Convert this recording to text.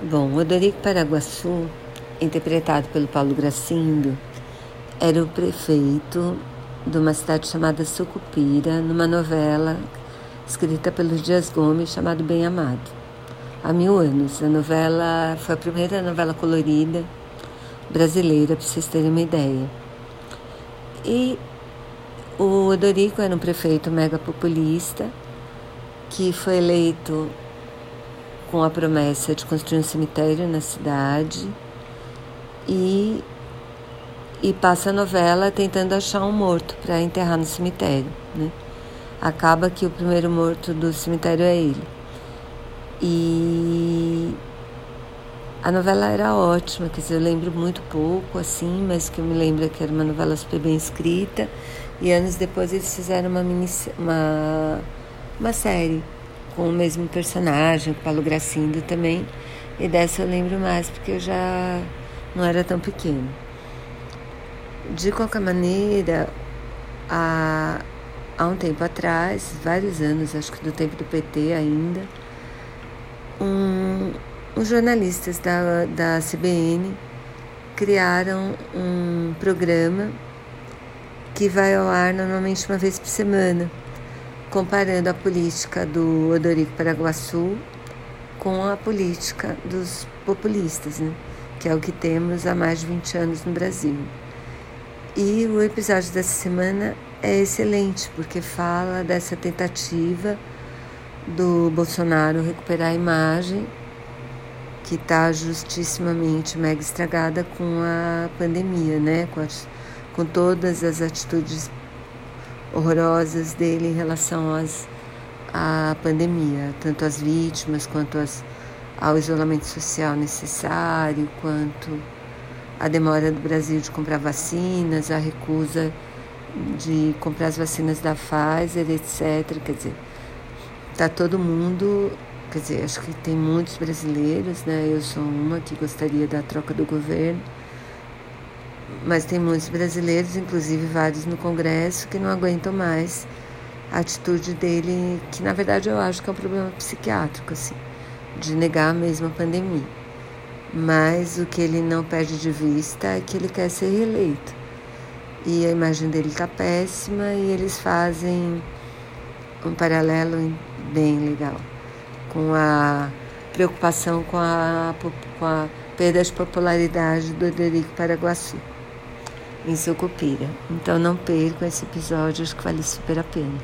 Bom, Odorico Paraguaçu, interpretado pelo Paulo Gracindo, era o prefeito de uma cidade chamada Sucupira, numa novela escrita pelo Dias Gomes chamada Bem Amado. Há mil anos. A novela foi a primeira novela colorida brasileira, para vocês terem uma ideia. E o Odorico era um prefeito mega populista que foi eleito com a promessa de construir um cemitério na cidade e, e passa a novela tentando achar um morto para enterrar no cemitério. Né? Acaba que o primeiro morto do cemitério é ele. E a novela era ótima, quer dizer, eu lembro muito pouco assim, mas que eu me lembro que era uma novela super bem escrita. E anos depois eles fizeram uma, mini, uma, uma série com o mesmo personagem, Paulo Gracindo também. E dessa eu lembro mais porque eu já não era tão pequeno. De qualquer maneira, há, há um tempo atrás, vários anos, acho que do tempo do PT ainda, um, os jornalistas da, da CBN criaram um programa que vai ao ar normalmente uma vez por semana comparando a política do Odorico Paraguaçu com a política dos populistas, né? que é o que temos há mais de 20 anos no Brasil. E o episódio dessa semana é excelente, porque fala dessa tentativa do Bolsonaro recuperar a imagem que está justissimamente mega estragada com a pandemia, né? com, as, com todas as atitudes horrorosas dele em relação às, à pandemia, tanto as vítimas quanto as, ao isolamento social necessário, quanto a demora do Brasil de comprar vacinas, a recusa de comprar as vacinas da Pfizer, etc. Quer dizer, está todo mundo, quer dizer, acho que tem muitos brasileiros, né? Eu sou uma que gostaria da troca do governo mas tem muitos brasileiros, inclusive vários no Congresso, que não aguentam mais a atitude dele, que na verdade eu acho que é um problema psiquiátrico, assim, de negar a mesma pandemia. Mas o que ele não perde de vista é que ele quer ser reeleito. E a imagem dele está péssima e eles fazem um paralelo bem legal com a preocupação com a, com a perda de popularidade do Oderico Paraguaçu em Sucupira. Então não percam esse episódio, acho que vale super a pena.